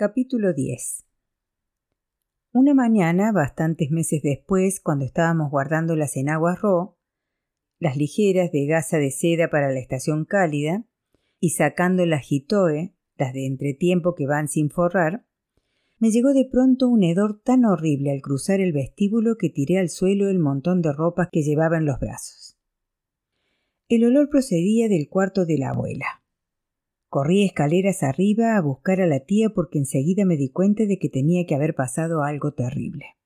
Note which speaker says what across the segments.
Speaker 1: Capítulo 10 Una mañana, bastantes meses después, cuando estábamos guardando las enaguas Ro, las ligeras de gasa de seda para la estación cálida, y sacando las jitoe, las de entretiempo que van sin forrar, me llegó de pronto un hedor tan horrible al cruzar el vestíbulo que tiré al suelo el montón de ropas que llevaba en los brazos. El olor procedía del cuarto de la abuela. Corrí escaleras arriba a buscar a la tía porque enseguida me di cuenta de que tenía que haber pasado algo terrible.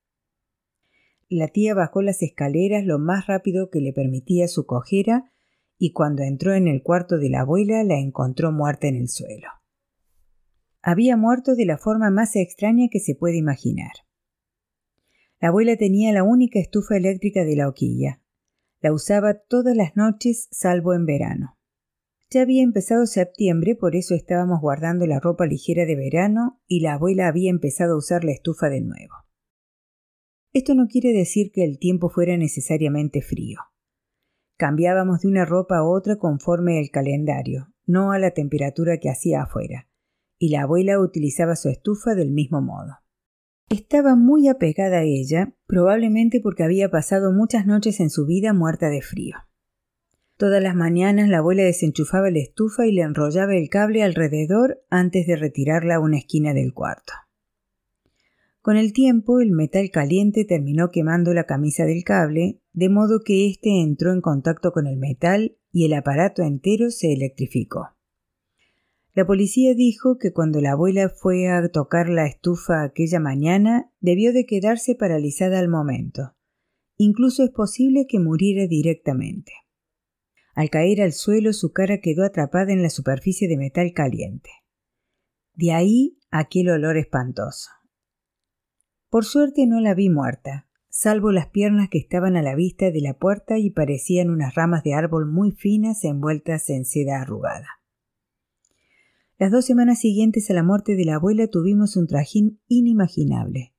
Speaker 1: La tía bajó las escaleras lo más rápido que le permitía su cojera y cuando entró en el cuarto de la abuela la encontró muerta en el suelo. Había muerto de la forma más extraña que se puede imaginar. La abuela tenía la única estufa eléctrica de la hoquilla. La usaba todas las noches salvo en verano. Ya había empezado septiembre, por eso estábamos guardando la ropa ligera de verano y la abuela había empezado a usar la estufa de nuevo. Esto no quiere decir que el tiempo fuera necesariamente frío. Cambiábamos de una ropa a otra conforme el calendario, no a la temperatura que hacía afuera, y la abuela utilizaba su estufa del mismo modo. Estaba muy apegada a ella, probablemente porque había pasado muchas noches en su vida muerta de frío. Todas las mañanas la abuela desenchufaba la estufa y le enrollaba el cable alrededor antes de retirarla a una esquina del cuarto. Con el tiempo el metal caliente terminó quemando la camisa del cable, de modo que éste entró en contacto con el metal y el aparato entero se electrificó. La policía dijo que cuando la abuela fue a tocar la estufa aquella mañana debió de quedarse paralizada al momento. Incluso es posible que muriera directamente. Al caer al suelo su cara quedó atrapada en la superficie de metal caliente. De ahí aquel olor espantoso. Por suerte no la vi muerta, salvo las piernas que estaban a la vista de la puerta y parecían unas ramas de árbol muy finas envueltas en seda arrugada. Las dos semanas siguientes a la muerte de la abuela tuvimos un trajín inimaginable,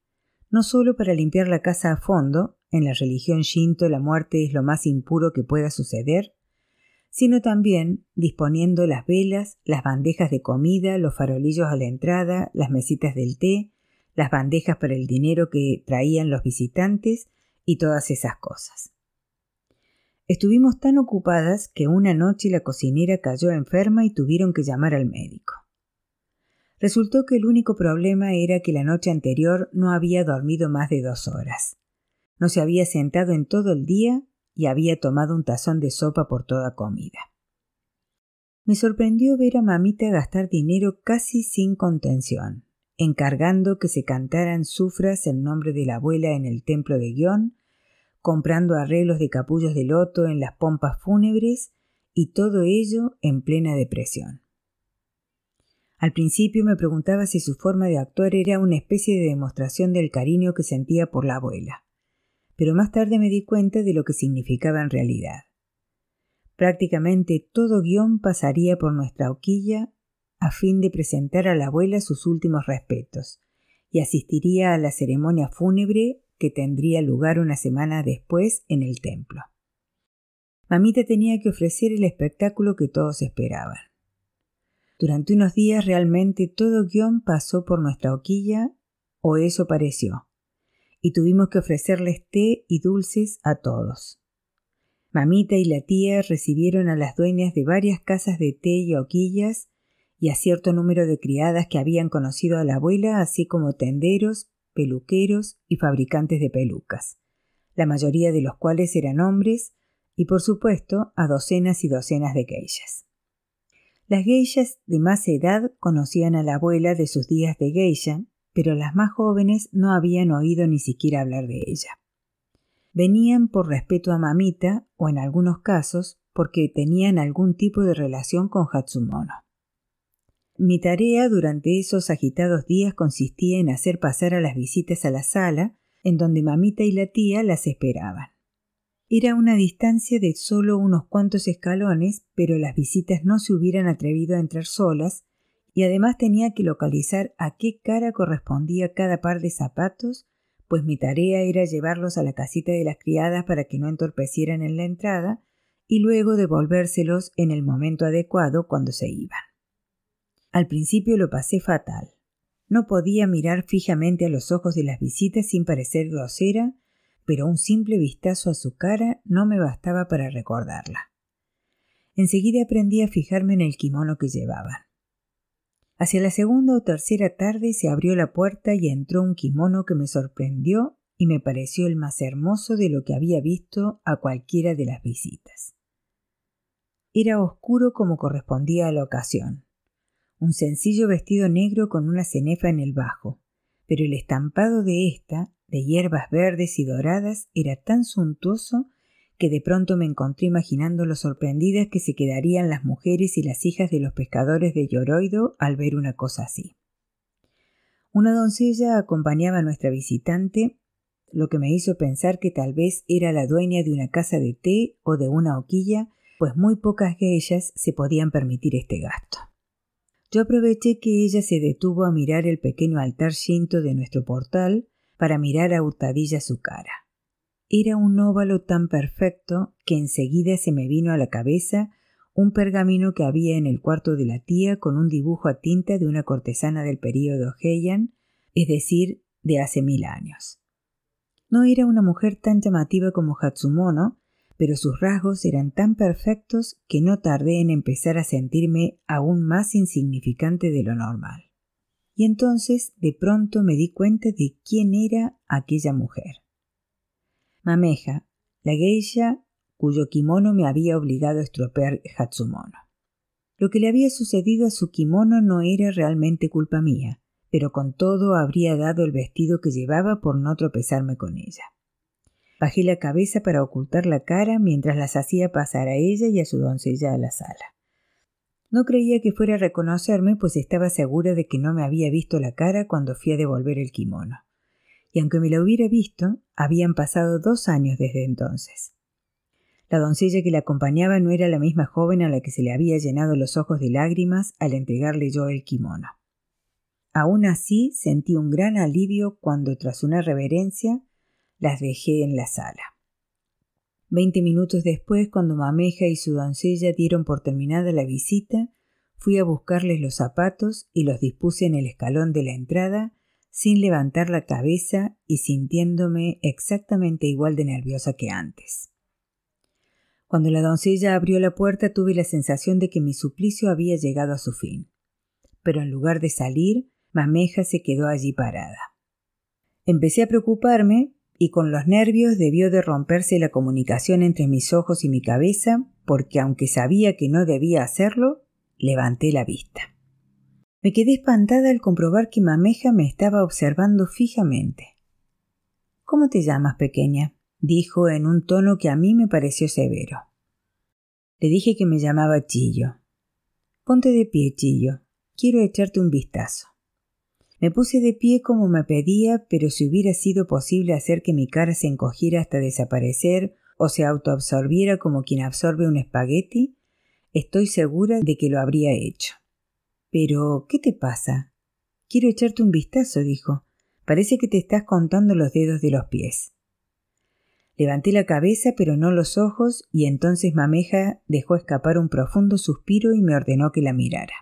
Speaker 1: no solo para limpiar la casa a fondo, en la religión shinto la muerte es lo más impuro que pueda suceder, sino también disponiendo las velas, las bandejas de comida, los farolillos a la entrada, las mesitas del té, las bandejas para el dinero que traían los visitantes y todas esas cosas. Estuvimos tan ocupadas que una noche la cocinera cayó enferma y tuvieron que llamar al médico. Resultó que el único problema era que la noche anterior no había dormido más de dos horas. No se había sentado en todo el día y había tomado un tazón de sopa por toda comida. Me sorprendió ver a mamita gastar dinero casi sin contención, encargando que se cantaran sufras en nombre de la abuela en el templo de Guión, comprando arreglos de capullos de loto en las pompas fúnebres y todo ello en plena depresión. Al principio me preguntaba si su forma de actuar era una especie de demostración del cariño que sentía por la abuela pero más tarde me di cuenta de lo que significaba en realidad. Prácticamente todo guion pasaría por nuestra hoquilla a fin de presentar a la abuela sus últimos respetos, y asistiría a la ceremonia fúnebre que tendría lugar una semana después en el templo. Mamita tenía que ofrecer el espectáculo que todos esperaban. Durante unos días realmente todo guion pasó por nuestra hoquilla, o eso pareció y tuvimos que ofrecerles té y dulces a todos. Mamita y la tía recibieron a las dueñas de varias casas de té y hoquillas y a cierto número de criadas que habían conocido a la abuela, así como tenderos, peluqueros y fabricantes de pelucas, la mayoría de los cuales eran hombres, y por supuesto a docenas y docenas de geishas. Las geishas de más edad conocían a la abuela de sus días de geisha, pero las más jóvenes no habían oído ni siquiera hablar de ella. Venían por respeto a mamita o en algunos casos porque tenían algún tipo de relación con Hatsumono. Mi tarea durante esos agitados días consistía en hacer pasar a las visitas a la sala, en donde mamita y la tía las esperaban. Era una distancia de solo unos cuantos escalones, pero las visitas no se hubieran atrevido a entrar solas, y además tenía que localizar a qué cara correspondía cada par de zapatos, pues mi tarea era llevarlos a la casita de las criadas para que no entorpecieran en la entrada y luego devolvérselos en el momento adecuado cuando se iban. Al principio lo pasé fatal. No podía mirar fijamente a los ojos de las visitas sin parecer grosera, pero un simple vistazo a su cara no me bastaba para recordarla. Enseguida aprendí a fijarme en el kimono que llevaban. Hacia la segunda o tercera tarde se abrió la puerta y entró un kimono que me sorprendió y me pareció el más hermoso de lo que había visto a cualquiera de las visitas. Era oscuro como correspondía a la ocasión. Un sencillo vestido negro con una cenefa en el bajo, pero el estampado de ésta, de hierbas verdes y doradas, era tan suntuoso que de pronto me encontré imaginando lo sorprendidas que se quedarían las mujeres y las hijas de los pescadores de Lloroido al ver una cosa así. Una doncella acompañaba a nuestra visitante, lo que me hizo pensar que tal vez era la dueña de una casa de té o de una hoquilla, pues muy pocas de ellas se podían permitir este gasto. Yo aproveché que ella se detuvo a mirar el pequeño altar shinto de nuestro portal para mirar a hurtadilla su cara. Era un óvalo tan perfecto que enseguida se me vino a la cabeza un pergamino que había en el cuarto de la tía con un dibujo a tinta de una cortesana del período Heian, es decir, de hace mil años. No era una mujer tan llamativa como Hatsumono, pero sus rasgos eran tan perfectos que no tardé en empezar a sentirme aún más insignificante de lo normal. Y entonces de pronto me di cuenta de quién era aquella mujer. Mameja, la geisha cuyo kimono me había obligado a estropear Hatsumono. Lo que le había sucedido a su kimono no era realmente culpa mía, pero con todo habría dado el vestido que llevaba por no tropezarme con ella. Bajé la cabeza para ocultar la cara mientras las hacía pasar a ella y a su doncella a la sala. No creía que fuera a reconocerme, pues estaba segura de que no me había visto la cara cuando fui a devolver el kimono y aunque me la hubiera visto, habían pasado dos años desde entonces. La doncella que la acompañaba no era la misma joven a la que se le había llenado los ojos de lágrimas al entregarle yo el kimono. Aún así sentí un gran alivio cuando, tras una reverencia, las dejé en la sala. Veinte minutos después, cuando Mameja y su doncella dieron por terminada la visita, fui a buscarles los zapatos y los dispuse en el escalón de la entrada sin levantar la cabeza y sintiéndome exactamente igual de nerviosa que antes. Cuando la doncella abrió la puerta tuve la sensación de que mi suplicio había llegado a su fin. Pero en lugar de salir, Mameja se quedó allí parada. Empecé a preocuparme y con los nervios debió de romperse la comunicación entre mis ojos y mi cabeza porque aunque sabía que no debía hacerlo, levanté la vista. Me quedé espantada al comprobar que Mameja me estaba observando fijamente. ¿Cómo te llamas, pequeña? dijo en un tono que a mí me pareció severo. Le dije que me llamaba Chillo. Ponte de pie, Chillo. Quiero echarte un vistazo. Me puse de pie como me pedía, pero si hubiera sido posible hacer que mi cara se encogiera hasta desaparecer o se autoabsorbiera como quien absorbe un espagueti, estoy segura de que lo habría hecho. Pero, ¿qué te pasa? Quiero echarte un vistazo, dijo. Parece que te estás contando los dedos de los pies. Levanté la cabeza, pero no los ojos, y entonces Mameja dejó escapar un profundo suspiro y me ordenó que la mirara.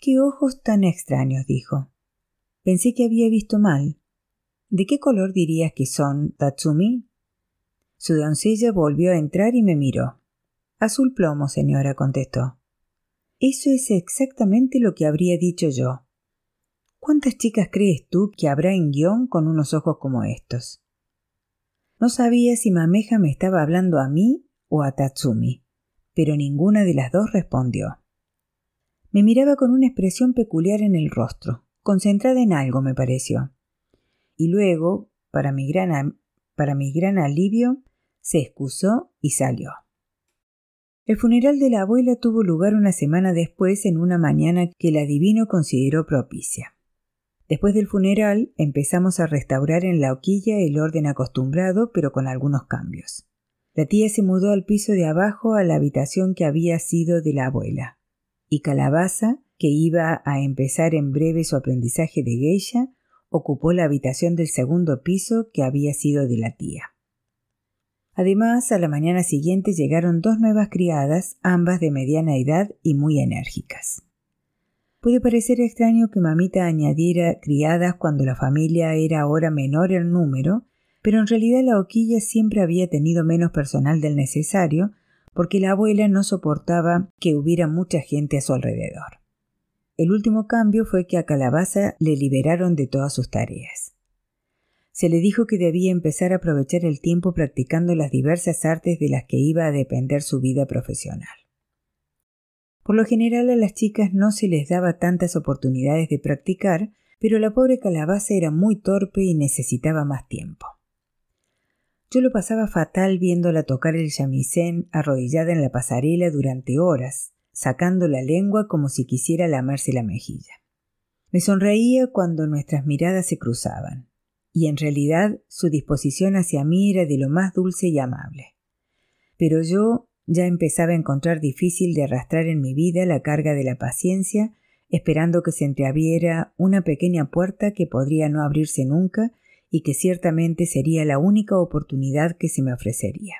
Speaker 1: Qué ojos tan extraños, dijo. Pensé que había visto mal. ¿De qué color dirías que son, Tatsumi? Su doncella volvió a entrar y me miró. Azul plomo, señora, contestó. Eso es exactamente lo que habría dicho yo. ¿Cuántas chicas crees tú que habrá en guion con unos ojos como estos? No sabía si Mameja me estaba hablando a mí o a Tatsumi, pero ninguna de las dos respondió. Me miraba con una expresión peculiar en el rostro, concentrada en algo, me pareció. Y luego, para mi gran, para mi gran alivio, se excusó y salió. El funeral de la abuela tuvo lugar una semana después en una mañana que el adivino consideró propicia. Después del funeral empezamos a restaurar en la hoquilla el orden acostumbrado, pero con algunos cambios. La tía se mudó al piso de abajo a la habitación que había sido de la abuela, y Calabaza, que iba a empezar en breve su aprendizaje de geisha, ocupó la habitación del segundo piso que había sido de la tía. Además, a la mañana siguiente llegaron dos nuevas criadas, ambas de mediana edad y muy enérgicas. Puede parecer extraño que mamita añadiera criadas cuando la familia era ahora menor en número, pero en realidad la hoquilla siempre había tenido menos personal del necesario, porque la abuela no soportaba que hubiera mucha gente a su alrededor. El último cambio fue que a Calabaza le liberaron de todas sus tareas. Se le dijo que debía empezar a aprovechar el tiempo practicando las diversas artes de las que iba a depender su vida profesional. Por lo general a las chicas no se les daba tantas oportunidades de practicar, pero la pobre calabaza era muy torpe y necesitaba más tiempo. Yo lo pasaba fatal viéndola tocar el chamisén arrodillada en la pasarela durante horas, sacando la lengua como si quisiera lamerse la mejilla. Me sonreía cuando nuestras miradas se cruzaban, y en realidad su disposición hacia mí era de lo más dulce y amable. Pero yo ya empezaba a encontrar difícil de arrastrar en mi vida la carga de la paciencia, esperando que se entreabriera una pequeña puerta que podría no abrirse nunca y que ciertamente sería la única oportunidad que se me ofrecería.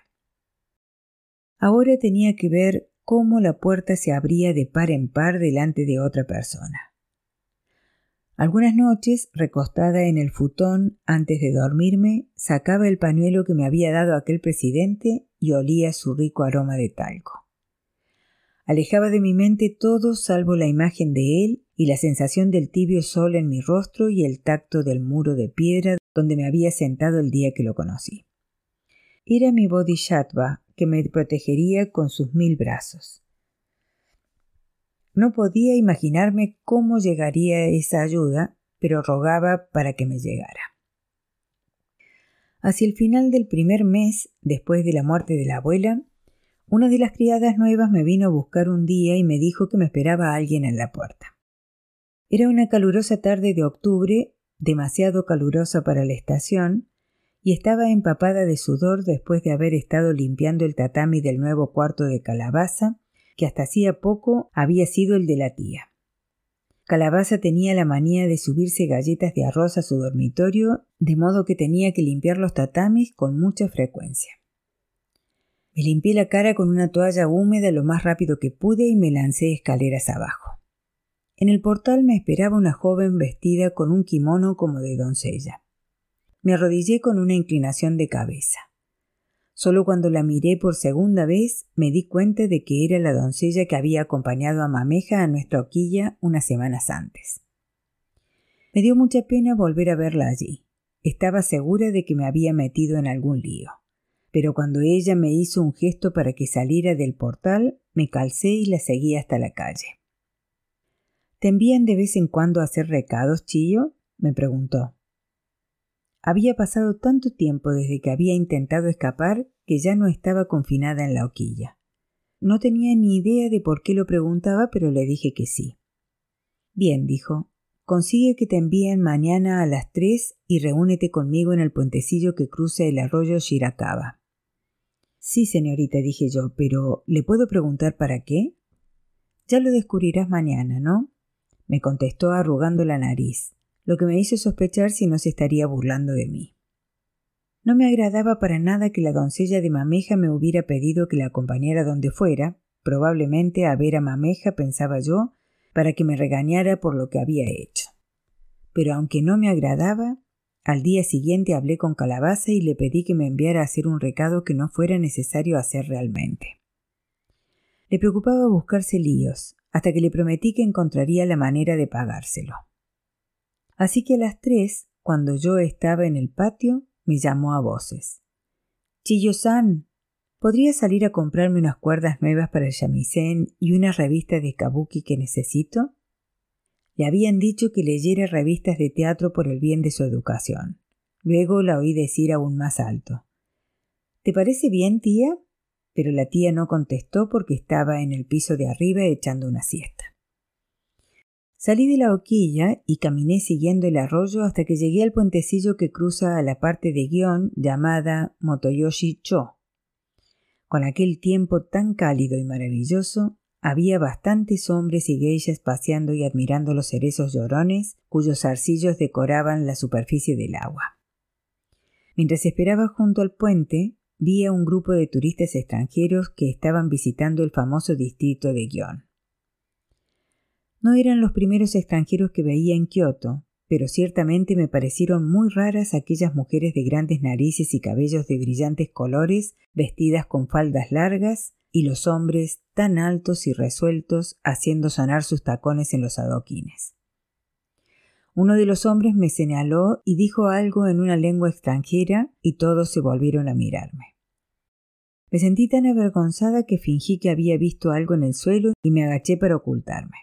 Speaker 1: Ahora tenía que ver cómo la puerta se abría de par en par delante de otra persona. Algunas noches, recostada en el futón antes de dormirme, sacaba el pañuelo que me había dado aquel presidente y olía su rico aroma de talco. Alejaba de mi mente todo salvo la imagen de él y la sensación del tibio sol en mi rostro y el tacto del muro de piedra donde me había sentado el día que lo conocí. Era mi bodhisattva que me protegería con sus mil brazos. No podía imaginarme cómo llegaría esa ayuda, pero rogaba para que me llegara. Hacia el final del primer mes, después de la muerte de la abuela, una de las criadas nuevas me vino a buscar un día y me dijo que me esperaba alguien en la puerta. Era una calurosa tarde de octubre, demasiado calurosa para la estación, y estaba empapada de sudor después de haber estado limpiando el tatami del nuevo cuarto de calabaza que hasta hacía poco había sido el de la tía. Calabaza tenía la manía de subirse galletas de arroz a su dormitorio, de modo que tenía que limpiar los tatamis con mucha frecuencia. Me limpié la cara con una toalla húmeda lo más rápido que pude y me lancé escaleras abajo. En el portal me esperaba una joven vestida con un kimono como de doncella. Me arrodillé con una inclinación de cabeza. Solo cuando la miré por segunda vez me di cuenta de que era la doncella que había acompañado a Mameja a nuestra hoquilla unas semanas antes. Me dio mucha pena volver a verla allí. Estaba segura de que me había metido en algún lío. Pero cuando ella me hizo un gesto para que saliera del portal, me calcé y la seguí hasta la calle. ¿Te envían de vez en cuando a hacer recados, Chillo? me preguntó. Había pasado tanto tiempo desde que había intentado escapar que ya no estaba confinada en la hoquilla. No tenía ni idea de por qué lo preguntaba, pero le dije que sí. Bien, dijo, consigue que te envíen mañana a las tres y reúnete conmigo en el puentecillo que cruza el arroyo Shirakawa. Sí, señorita, dije yo, pero ¿le puedo preguntar para qué? Ya lo descubrirás mañana, ¿no? me contestó arrugando la nariz lo que me hizo sospechar si no se estaría burlando de mí. No me agradaba para nada que la doncella de Mameja me hubiera pedido que la acompañara donde fuera, probablemente a ver a Mameja, pensaba yo, para que me regañara por lo que había hecho. Pero aunque no me agradaba, al día siguiente hablé con Calabaza y le pedí que me enviara a hacer un recado que no fuera necesario hacer realmente. Le preocupaba buscarse líos, hasta que le prometí que encontraría la manera de pagárselo. Así que a las tres, cuando yo estaba en el patio, me llamó a voces. Chiyo-san, ¿podría salir a comprarme unas cuerdas nuevas para el shamisen y una revista de kabuki que necesito? Le habían dicho que leyera revistas de teatro por el bien de su educación. Luego la oí decir aún más alto. ¿Te parece bien, tía? Pero la tía no contestó porque estaba en el piso de arriba echando una siesta. Salí de la hoquilla y caminé siguiendo el arroyo hasta que llegué al puentecillo que cruza a la parte de guion llamada Motoyoshi Cho. Con aquel tiempo tan cálido y maravilloso, había bastantes hombres y geishas paseando y admirando los cerezos llorones cuyos arcillos decoraban la superficie del agua. Mientras esperaba junto al puente, vi a un grupo de turistas extranjeros que estaban visitando el famoso distrito de Gion. No eran los primeros extranjeros que veía en Kioto, pero ciertamente me parecieron muy raras aquellas mujeres de grandes narices y cabellos de brillantes colores, vestidas con faldas largas, y los hombres tan altos y resueltos haciendo sonar sus tacones en los adoquines. Uno de los hombres me señaló y dijo algo en una lengua extranjera y todos se volvieron a mirarme. Me sentí tan avergonzada que fingí que había visto algo en el suelo y me agaché para ocultarme.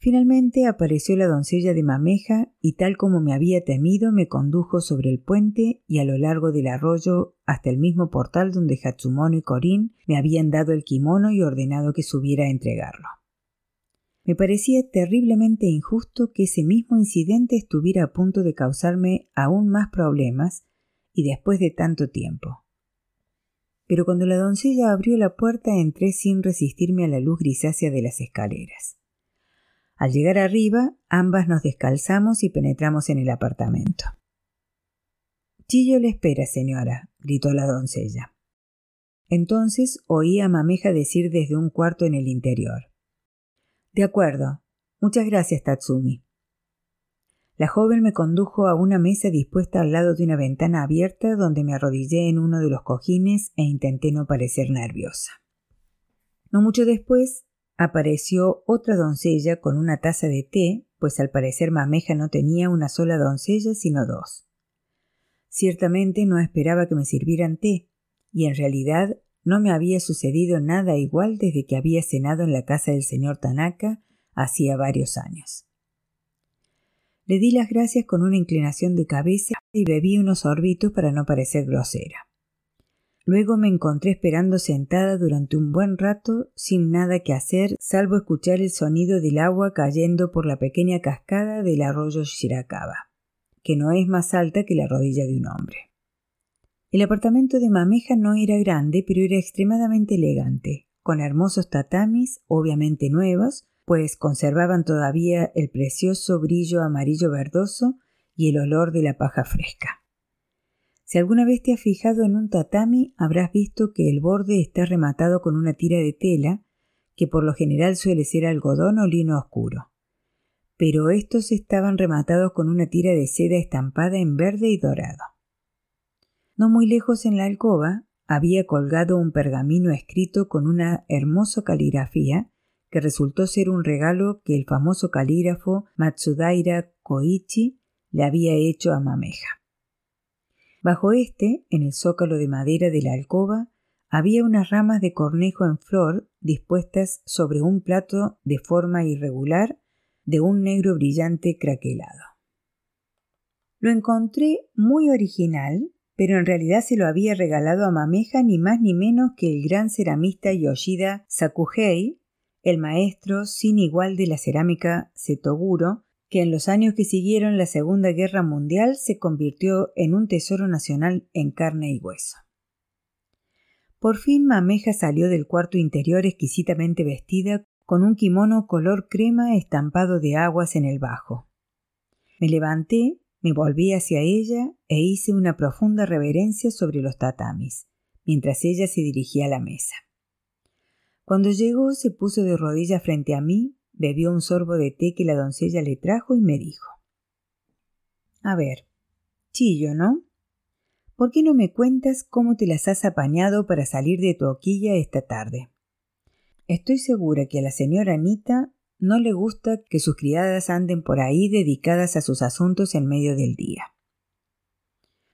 Speaker 1: Finalmente apareció la doncella de Mameja y tal como me había temido me condujo sobre el puente y a lo largo del arroyo hasta el mismo portal donde Hatsumono y Corín me habían dado el kimono y ordenado que subiera a entregarlo. Me parecía terriblemente injusto que ese mismo incidente estuviera a punto de causarme aún más problemas y después de tanto tiempo. Pero cuando la doncella abrió la puerta entré sin resistirme a la luz grisácea de las escaleras. Al llegar arriba, ambas nos descalzamos y penetramos en el apartamento. Chillo le espera, señora, gritó la doncella. Entonces oí a Mameja decir desde un cuarto en el interior. De acuerdo. Muchas gracias, Tatsumi. La joven me condujo a una mesa dispuesta al lado de una ventana abierta donde me arrodillé en uno de los cojines e intenté no parecer nerviosa. No mucho después apareció otra doncella con una taza de té, pues al parecer Mameja no tenía una sola doncella sino dos. Ciertamente no esperaba que me sirvieran té, y en realidad no me había sucedido nada igual desde que había cenado en la casa del señor Tanaka hacía varios años. Le di las gracias con una inclinación de cabeza y bebí unos sorbitos para no parecer grosera. Luego me encontré esperando sentada durante un buen rato sin nada que hacer salvo escuchar el sonido del agua cayendo por la pequeña cascada del arroyo Shirakawa, que no es más alta que la rodilla de un hombre. El apartamento de Mameja no era grande, pero era extremadamente elegante, con hermosos tatamis, obviamente nuevos, pues conservaban todavía el precioso brillo amarillo verdoso y el olor de la paja fresca. Si alguna vez te has fijado en un tatami, habrás visto que el borde está rematado con una tira de tela, que por lo general suele ser algodón o lino oscuro. Pero estos estaban rematados con una tira de seda estampada en verde y dorado. No muy lejos en la alcoba había colgado un pergamino escrito con una hermosa caligrafía que resultó ser un regalo que el famoso calígrafo Matsudaira Koichi le había hecho a Mameja. Bajo este, en el zócalo de madera de la alcoba, había unas ramas de cornejo en flor dispuestas sobre un plato de forma irregular de un negro brillante craquelado. Lo encontré muy original pero en realidad se lo había regalado a Mameja ni más ni menos que el gran ceramista Yoshida Sakuhei, el maestro sin igual de la cerámica Setoguro, que en los años que siguieron la Segunda Guerra Mundial se convirtió en un tesoro nacional en carne y hueso. Por fin Mameja salió del cuarto interior exquisitamente vestida con un kimono color crema estampado de aguas en el bajo. Me levanté me volví hacia ella e hice una profunda reverencia sobre los tatamis, mientras ella se dirigía a la mesa. Cuando llegó se puso de rodillas frente a mí, bebió un sorbo de té que la doncella le trajo y me dijo A ver, chillo, ¿no? ¿Por qué no me cuentas cómo te las has apañado para salir de tu hoquilla esta tarde? Estoy segura que a la señora Anita no le gusta que sus criadas anden por ahí dedicadas a sus asuntos en medio del día.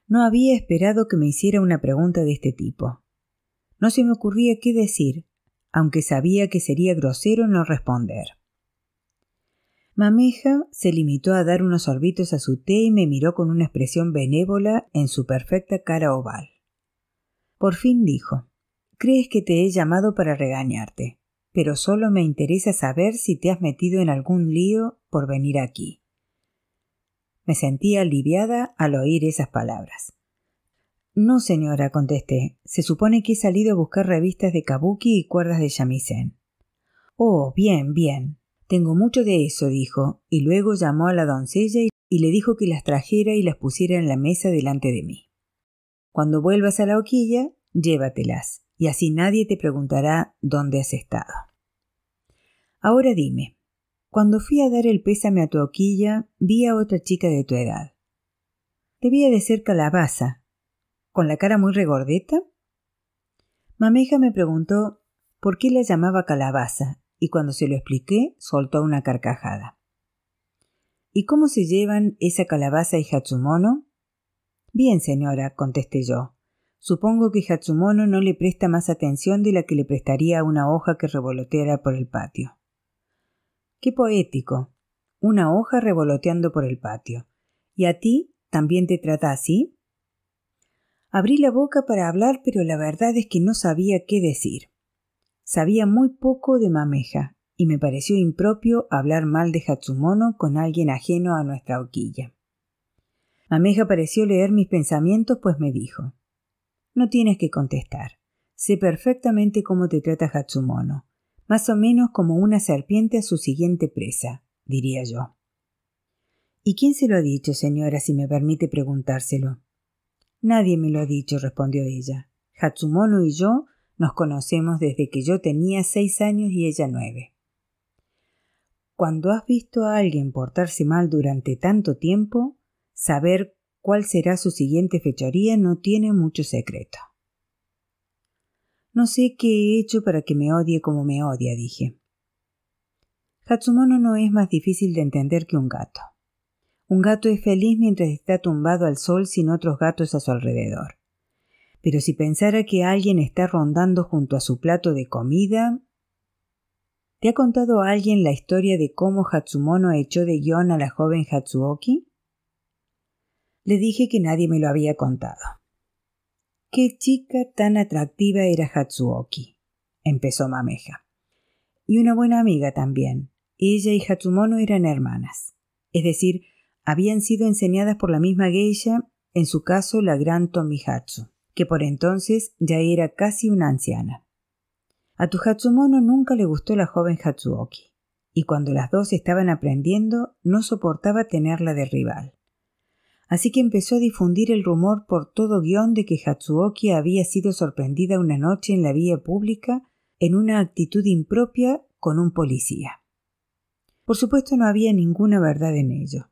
Speaker 1: No había esperado que me hiciera una pregunta de este tipo. No se me ocurría qué decir, aunque sabía que sería grosero no responder. Mameja se limitó a dar unos sorbitos a su té y me miró con una expresión benévola en su perfecta cara oval. Por fin dijo Crees que te he llamado para regañarte pero solo me interesa saber si te has metido en algún lío por venir aquí. Me sentí aliviada al oír esas palabras. No, señora, contesté. Se supone que he salido a buscar revistas de kabuki y cuerdas de shamisen. Oh, bien, bien. Tengo mucho de eso, dijo, y luego llamó a la doncella y le dijo que las trajera y las pusiera en la mesa delante de mí. Cuando vuelvas a la hoquilla, llévatelas y así nadie te preguntará dónde has estado. Ahora dime, Cuando fui a dar el pésame a tu hoquilla, vi a otra chica de tu edad. Debía de ser calabaza, con la cara muy regordeta. Mameja me preguntó por qué la llamaba calabaza, y cuando se lo expliqué, soltó una carcajada. ¿Y cómo se llevan esa calabaza y Hatsumono? Bien, señora, contesté yo. Supongo que Hatsumono no le presta más atención de la que le prestaría a una hoja que revoloteara por el patio. Qué poético. Una hoja revoloteando por el patio. ¿Y a ti también te trata así? Abrí la boca para hablar, pero la verdad es que no sabía qué decir. Sabía muy poco de Mameja, y me pareció impropio hablar mal de Hatsumono con alguien ajeno a nuestra hoquilla. Mameja pareció leer mis pensamientos, pues me dijo No tienes que contestar. Sé perfectamente cómo te trata Hatsumono, más o menos como una serpiente a su siguiente presa, diría yo. ¿Y quién se lo ha dicho, señora, si me permite preguntárselo? Nadie me lo ha dicho, respondió ella. Hatsumono y yo nos conocemos desde que yo tenía seis años y ella nueve. Cuando has visto a alguien portarse mal durante tanto tiempo, saber cuál será su siguiente fechoría no tiene mucho secreto. No sé qué he hecho para que me odie como me odia, dije. Hatsumono no es más difícil de entender que un gato. Un gato es feliz mientras está tumbado al sol sin otros gatos a su alrededor. Pero si pensara que alguien está rondando junto a su plato de comida, ¿Te ha contado alguien la historia de cómo Hatsumono echó de guion a la joven Hatsuoki? Le dije que nadie me lo había contado. Qué chica tan atractiva era Hatsuoki, empezó Mameja. Y una buena amiga también. Ella y Hatsumono eran hermanas. Es decir, habían sido enseñadas por la misma geisha, en su caso la gran Tomihatsu, que por entonces ya era casi una anciana. A tu Hatsumono nunca le gustó la joven Hatsuoki, y cuando las dos estaban aprendiendo no soportaba tenerla de rival. Así que empezó a difundir el rumor por todo guion de que Hatsuoki había sido sorprendida una noche en la vía pública en una actitud impropia con un policía. Por supuesto no había ninguna verdad en ello.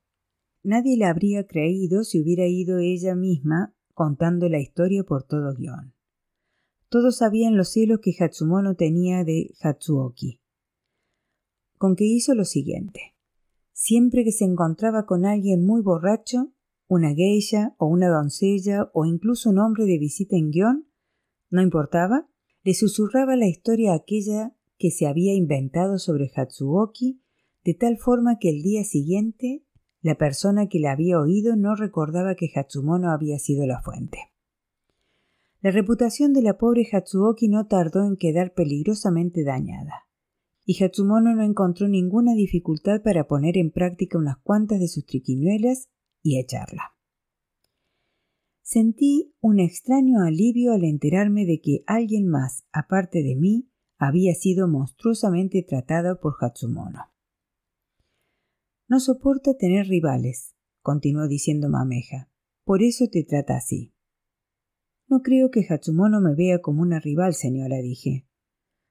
Speaker 1: Nadie la habría creído si hubiera ido ella misma contando la historia por todo guion. Todos sabían los celos que Hatsumono tenía de Hatsuoki. Con que hizo lo siguiente. Siempre que se encontraba con alguien muy borracho, una geisha o una doncella o incluso un hombre de visita en guion, no importaba, le susurraba la historia aquella que se había inventado sobre Hatsuoki de tal forma que el día siguiente la persona que la había oído no recordaba que Hatsumono había sido la fuente. La reputación de la pobre Hatsuoki no tardó en quedar peligrosamente dañada, y Hatsumono no encontró ninguna dificultad para poner en práctica unas cuantas de sus triquiñuelas y echarla. Sentí un extraño alivio al enterarme de que alguien más, aparte de mí, había sido monstruosamente tratado por Hatsumono. No soporta tener rivales, continuó diciendo Mameja. Por eso te trata así. No creo que Hatsumono me vea como una rival, señora, dije.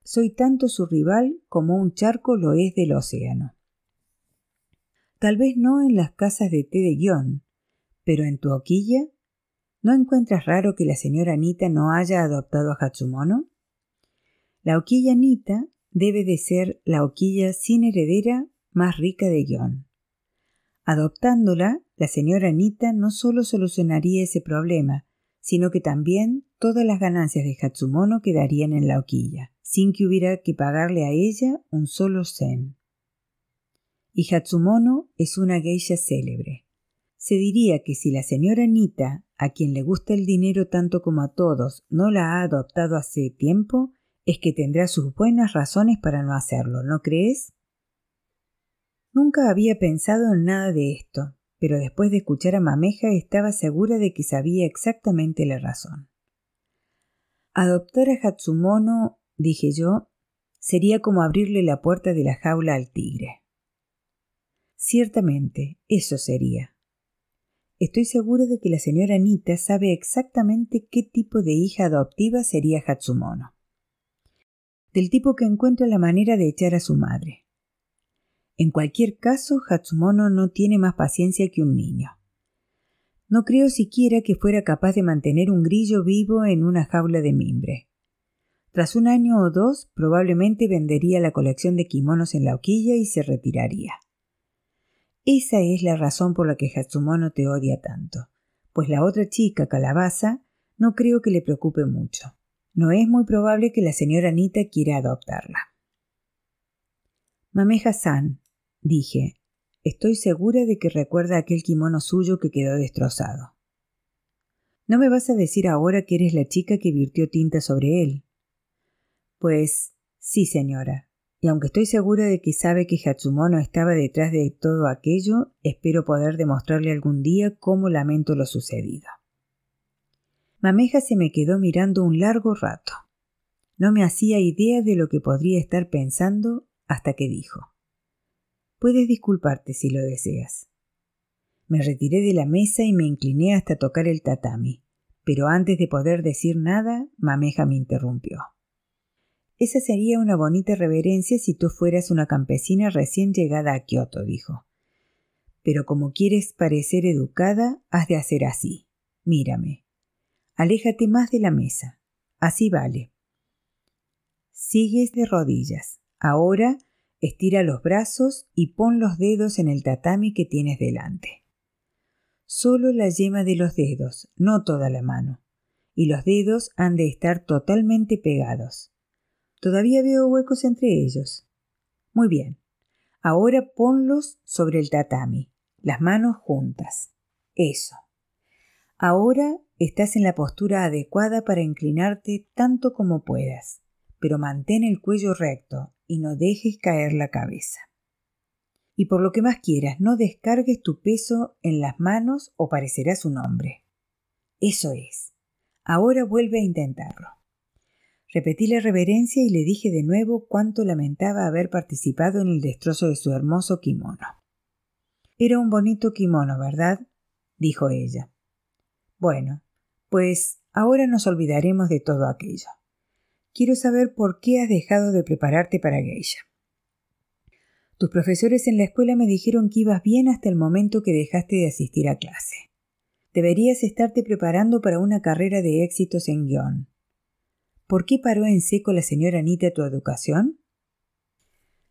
Speaker 1: Soy tanto su rival como un charco lo es del océano. Tal vez no en las casas de té de guion, pero en tu hoquilla. ¿No encuentras raro que la señora Anita no haya adoptado a Hatsumono? La hoquilla Anita debe de ser la hoquilla sin heredera más rica de guion. Adoptándola, la señora Anita no solo solucionaría ese problema, sino que también todas las ganancias de Hatsumono quedarían en la hoquilla, sin que hubiera que pagarle a ella un solo sen. Y Hatsumono es una geisha célebre. Se diría que si la señora Nita, a quien le gusta el dinero tanto como a todos, no la ha adoptado hace tiempo, es que tendrá sus buenas razones para no hacerlo, ¿no crees? Nunca había pensado en nada de esto, pero después de escuchar a Mameja estaba segura de que sabía exactamente la razón. Adoptar a Hatsumono, dije yo, sería como abrirle la puerta de la jaula al tigre. Ciertamente, eso sería. Estoy segura de que la señora Anita sabe exactamente qué tipo de hija adoptiva sería Hatsumono. Del tipo que encuentra la manera de echar a su madre. En cualquier caso, Hatsumono no tiene más paciencia que un niño. No creo siquiera que fuera capaz de mantener un grillo vivo en una jaula de mimbre. Tras un año o dos, probablemente vendería la colección de kimonos en la hoquilla y se retiraría. Esa es la razón por la que Hatsumono te odia tanto, pues la otra chica, Calabaza, no creo que le preocupe mucho. No es muy probable que la señora Anita quiera adoptarla. Mameja-san, dije, Estoy segura de que recuerda aquel kimono suyo que quedó destrozado. ¿No me vas a decir ahora que eres la chica que virtió tinta sobre él? Pues sí, señora. Y aunque estoy segura de que sabe que Hatsumono estaba detrás de todo aquello, espero poder demostrarle algún día cómo lamento lo sucedido. Mameja se me quedó mirando un largo rato. No me hacía idea de lo que podría estar pensando hasta que dijo Puedes disculparte si lo deseas. Me retiré de la mesa y me incliné hasta tocar el tatami, pero antes de poder decir nada, Mameja me interrumpió. Esa sería una bonita reverencia si tú fueras una campesina recién llegada a Kioto, dijo. Pero como quieres parecer educada, has de hacer así. Mírame. Aléjate más de la mesa. Así vale. Sigues de rodillas. Ahora Estira los brazos y pon los dedos en el tatami que tienes delante. Solo la yema de los dedos, no toda la mano. Y los dedos han de estar totalmente pegados. Todavía veo huecos entre ellos. Muy bien. Ahora ponlos sobre el tatami, las manos juntas. Eso. Ahora estás en la postura adecuada para inclinarte tanto como puedas, pero mantén el cuello recto y no dejes caer la cabeza. Y por lo que más quieras, no descargues tu peso en las manos o parecerás un hombre. Eso es. Ahora vuelve a intentarlo. Repetí la reverencia y le dije de nuevo cuánto lamentaba haber participado en el destrozo de su hermoso kimono. Era un bonito kimono, ¿verdad? dijo ella. Bueno, pues ahora nos olvidaremos de todo aquello. Quiero saber por qué has dejado de prepararte para geisha. Tus profesores en la escuela me dijeron que ibas bien hasta el momento que dejaste de asistir a clase. Deberías estarte preparando para una carrera de éxitos en guion. ¿Por qué paró en seco la señora Anita tu educación?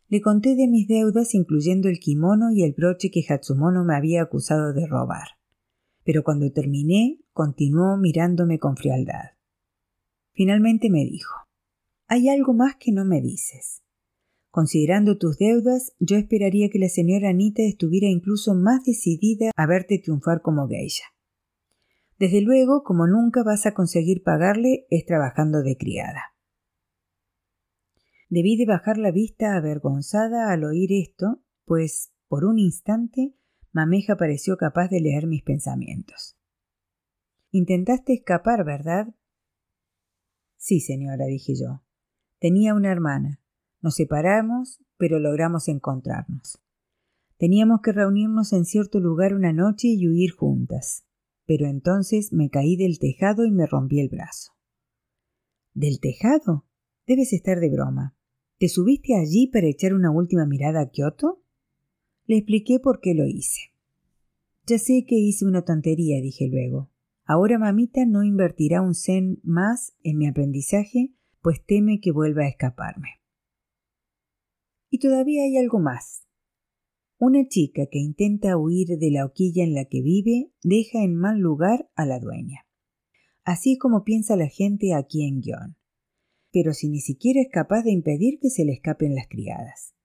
Speaker 1: Le conté de mis deudas, incluyendo el kimono y el broche que Hatsumono me había acusado de robar. Pero cuando terminé, continuó mirándome con frialdad. Finalmente me dijo hay algo más que no me dices. Considerando tus deudas, yo esperaría que la señora Anita estuviera incluso más decidida a verte triunfar como geisha. Desde luego, como nunca vas a conseguir pagarle, es trabajando de criada. Debí de bajar la vista avergonzada al oír esto, pues, por un instante, Mameja pareció capaz de leer mis pensamientos. Intentaste escapar, ¿verdad? Sí, señora, dije yo. Tenía una hermana. Nos separamos, pero logramos encontrarnos. Teníamos que reunirnos en cierto lugar una noche y huir juntas. Pero entonces me caí del tejado y me rompí el brazo. ¿Del tejado? Debes estar de broma. ¿Te subiste allí para echar una última mirada a Kioto? Le expliqué por qué lo hice. Ya sé que hice una tontería, dije luego. Ahora mamita no invertirá un cen más en mi aprendizaje pues teme que vuelva a escaparme. Y todavía hay algo más. Una chica que intenta huir de la hoquilla en la que vive deja en mal lugar a la dueña. Así es como piensa la gente aquí en Guión. Pero si ni siquiera es capaz de impedir que se le escapen las criadas.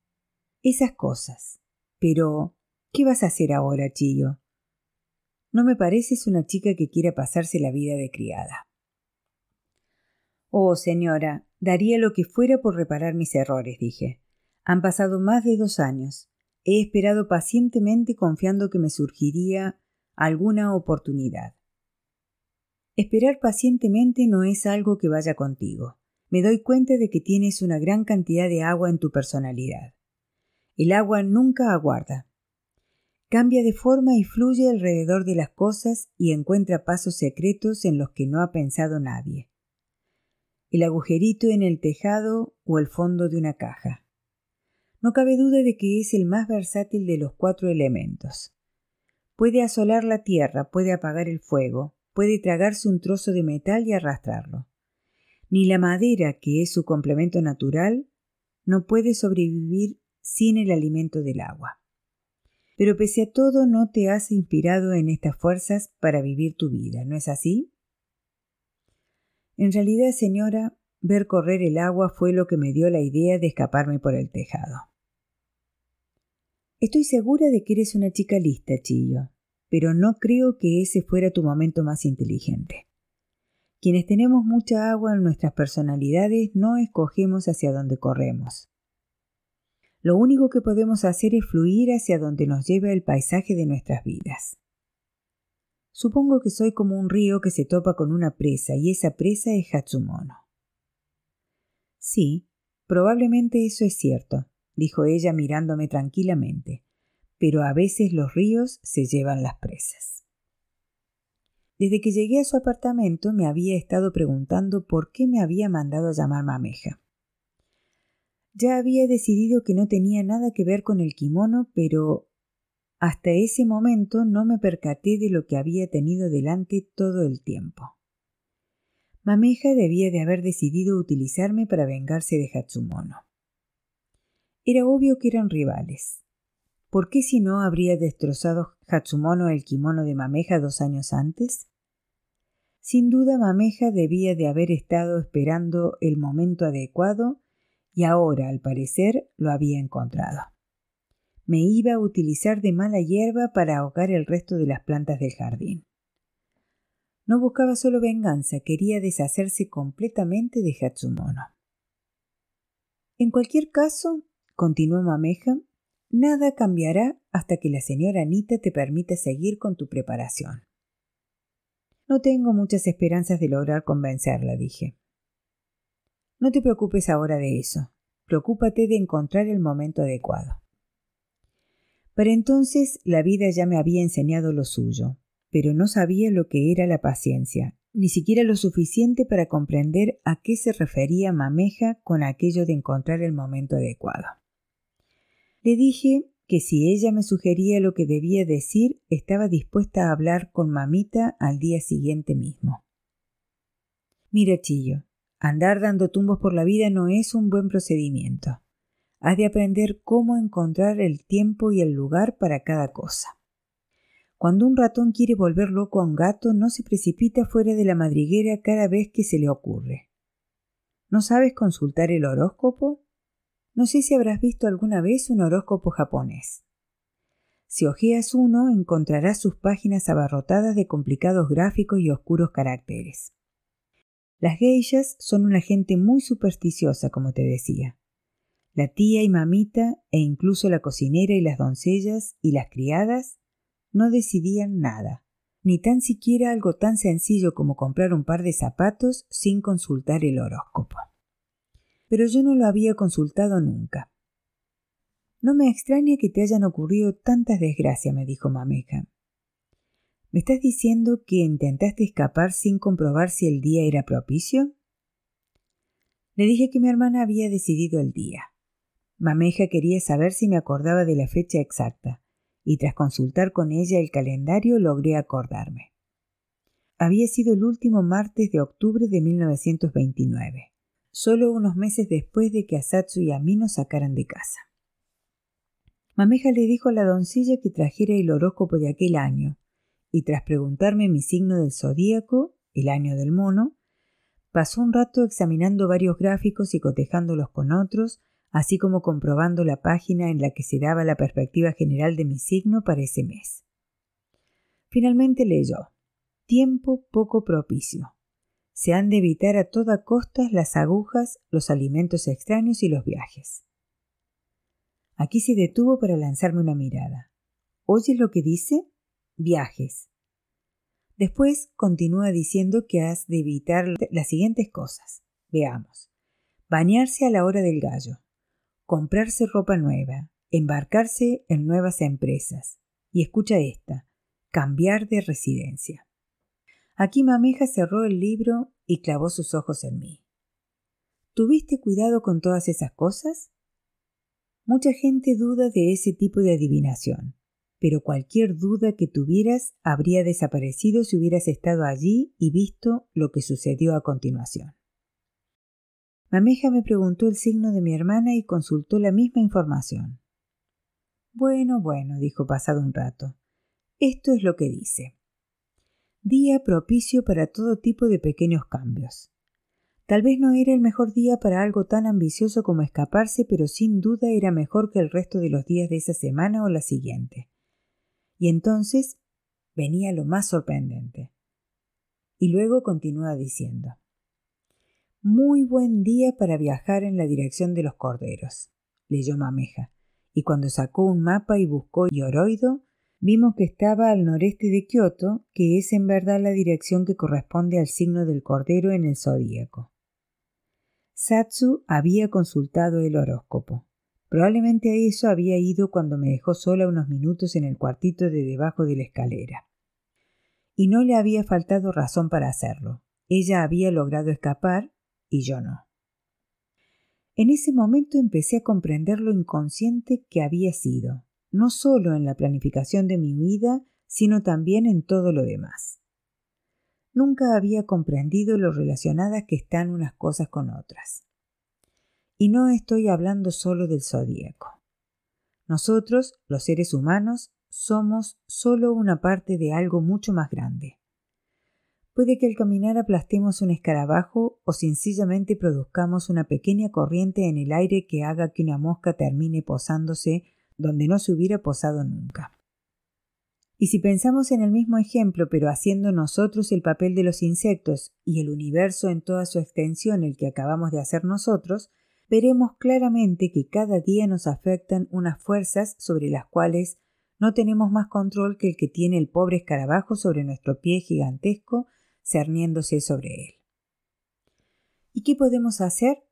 Speaker 1: Esas cosas. Pero, ¿qué vas a hacer ahora, Chillo? No me pareces una chica que quiera pasarse la vida de criada. Oh, señora, daría lo que fuera por reparar mis errores, dije. Han pasado más de dos años. He esperado pacientemente confiando que me surgiría alguna oportunidad. Esperar pacientemente no es algo que vaya contigo. Me doy cuenta de que tienes una gran cantidad de agua en tu personalidad. El agua nunca aguarda. Cambia de forma y fluye alrededor de las cosas y encuentra pasos secretos en los que no ha pensado nadie el agujerito en el tejado o el fondo de una caja. No cabe duda de que es el más versátil de los cuatro elementos. Puede asolar la tierra, puede apagar el fuego, puede tragarse un trozo de metal y arrastrarlo. Ni la madera, que es su complemento natural, no puede sobrevivir sin el alimento del agua. Pero pese a todo no te has inspirado en estas fuerzas para vivir tu vida, ¿no es así? En realidad, señora, ver correr el agua fue lo que me dio la idea de escaparme por el tejado. Estoy segura de que eres una chica lista, Chillo, pero no creo que ese fuera tu momento más inteligente. Quienes tenemos mucha agua en nuestras personalidades no escogemos hacia dónde corremos. Lo único que podemos hacer es fluir hacia donde nos lleva el paisaje de nuestras vidas. Supongo que soy como un río que se topa con una presa y esa presa es Hatsumono. Sí, probablemente eso es cierto, dijo ella mirándome tranquilamente, pero a veces los ríos se llevan las presas. Desde que llegué a su apartamento me había estado preguntando por qué me había mandado a llamar mameja. Ya había decidido que no tenía nada que ver con el kimono, pero hasta ese momento no me percaté de lo que había tenido delante todo el tiempo. Mameja debía de haber decidido utilizarme para vengarse de Hatsumono. Era obvio que eran rivales. ¿Por qué si no habría destrozado Hatsumono el kimono de Mameja dos años antes? Sin duda Mameja debía de haber estado esperando el momento adecuado y ahora, al parecer, lo había encontrado. Me iba a utilizar de mala hierba para ahogar el resto de las plantas del jardín. No buscaba solo venganza, quería deshacerse completamente de Hatsumono. En cualquier caso, continuó Mameja, nada cambiará hasta que la señora Anita te permita seguir con tu preparación. No tengo muchas esperanzas de lograr convencerla, dije. No te preocupes ahora de eso. Preocúpate de encontrar el momento adecuado. Para entonces la vida ya me había enseñado lo suyo, pero no sabía lo que era la paciencia, ni siquiera lo suficiente para comprender a qué se refería Mameja con aquello de encontrar el momento adecuado. Le dije que si ella me sugería lo que debía decir, estaba dispuesta a hablar con mamita al día siguiente mismo. Mira, Chillo, andar dando tumbos por la vida no es un buen procedimiento. Has de aprender cómo encontrar el tiempo y el lugar para cada cosa. Cuando un ratón quiere volver loco a un gato, no se precipita fuera de la madriguera cada vez que se le ocurre. ¿No sabes consultar el horóscopo? No sé si habrás visto alguna vez un horóscopo japonés. Si hojeas uno, encontrarás sus páginas abarrotadas de complicados gráficos y oscuros caracteres. Las geishas son una gente muy supersticiosa, como te decía. La tía y mamita, e incluso la cocinera y las doncellas y las criadas, no decidían nada, ni tan siquiera algo tan sencillo como comprar un par de zapatos sin consultar el horóscopo pero yo no lo había consultado nunca. No me extraña que te hayan ocurrido tantas desgracias, me dijo Mameja. ¿Me estás diciendo que intentaste escapar sin comprobar si el día era propicio? Le dije que mi hermana había decidido el día. Mameja quería saber si me acordaba de la fecha exacta, y tras consultar con ella el calendario logré acordarme. Había sido el último martes de octubre de 1929 solo unos meses después de que Asatsu y a mí nos sacaran de casa. Mameja le dijo a la doncella que trajera el horóscopo de aquel año, y tras preguntarme mi signo del zodíaco, el año del mono, pasó un rato examinando varios gráficos y cotejándolos con otros, así como comprobando la página en la que se daba la perspectiva general de mi signo para ese mes. Finalmente leyó Tiempo poco propicio se han de evitar a toda costa las agujas, los alimentos extraños y los viajes. Aquí se detuvo para lanzarme una mirada. ¿Oyes lo que dice? Viajes. Después continúa diciendo que has de evitar las siguientes cosas. Veamos. Bañarse a la hora del gallo. Comprarse ropa nueva. Embarcarse en nuevas empresas. Y escucha esta. Cambiar de residencia. Aquí Mameja cerró el libro y clavó sus ojos en mí. ¿Tuviste cuidado con todas esas cosas? Mucha gente duda de ese tipo de adivinación, pero cualquier duda que tuvieras habría desaparecido si hubieras estado allí y visto lo que sucedió a continuación. Mameja me preguntó el signo de mi hermana y consultó la misma información. Bueno, bueno, dijo pasado un rato. Esto es lo que dice. Día propicio para todo tipo de pequeños cambios. Tal vez no era el mejor día para algo tan ambicioso como escaparse, pero sin duda era mejor que el resto de los días de esa semana o la siguiente. Y entonces venía lo más sorprendente. Y luego continúa diciendo. Muy buen día para viajar en la dirección de los corderos, leyó Mameja y cuando sacó un mapa y buscó Yoroido, vimos que estaba al noreste de Kioto, que es en verdad la dirección que corresponde al signo del Cordero en el zodíaco. Satsu había consultado el horóscopo. Probablemente a eso había ido cuando me dejó sola unos minutos en el cuartito de debajo de la escalera. Y no le había faltado razón para hacerlo. Ella había logrado escapar y yo no. En ese momento empecé a comprender lo inconsciente que había sido, no solo en la planificación de mi huida, sino también en todo lo demás. Nunca había comprendido lo relacionadas que están unas cosas con otras. Y no estoy hablando solo del zodíaco. Nosotros, los seres humanos, somos solo una parte de algo mucho más grande. Puede que al caminar aplastemos un escarabajo o sencillamente produzcamos una pequeña corriente en el aire que haga que una mosca termine posándose donde no se hubiera posado nunca. Y si pensamos en el mismo ejemplo, pero haciendo nosotros el papel de los insectos y el universo en toda su extensión el que acabamos de hacer nosotros, veremos claramente que cada día nos afectan unas fuerzas sobre las cuales no tenemos más control que el que tiene el pobre escarabajo sobre nuestro pie gigantesco cerniéndose sobre él. ¿Y qué podemos hacer?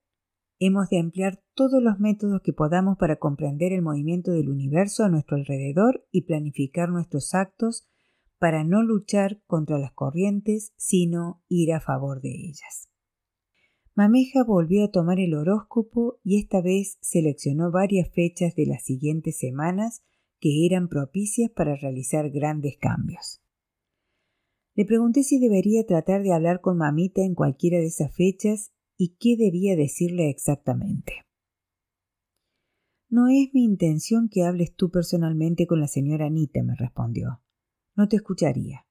Speaker 1: Hemos de emplear todos los métodos que podamos para comprender el movimiento del universo a nuestro alrededor y planificar nuestros actos para no luchar contra las corrientes, sino ir a favor de ellas. Mameja volvió a tomar el horóscopo y esta vez seleccionó varias fechas de las siguientes semanas que eran propicias para realizar grandes cambios. Le pregunté si debería tratar de hablar con mamita en cualquiera de esas fechas y qué debía decirle exactamente. No es mi intención que hables tú personalmente con la señora Anita, me respondió. No te escucharía.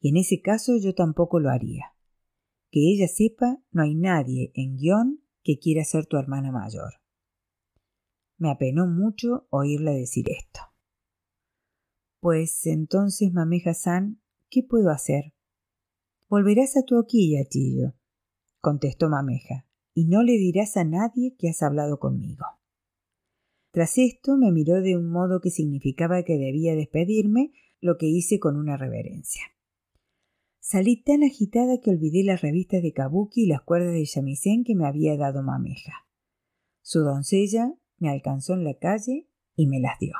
Speaker 1: Y en ese caso yo tampoco lo haría. Que ella sepa, no hay nadie en guion que quiera ser tu hermana mayor. Me apenó mucho oírla decir esto. Pues entonces, mameja San, ¿Qué puedo hacer? Volverás a tu hoquilla, Chillo, contestó Mameja, y no le dirás a nadie que has hablado conmigo. Tras esto me miró de un modo que significaba que debía despedirme, lo que hice con una reverencia. Salí tan agitada que olvidé las revistas de Kabuki y las cuerdas de shamisen que me había dado Mameja. Su doncella me alcanzó en la calle y me las dio.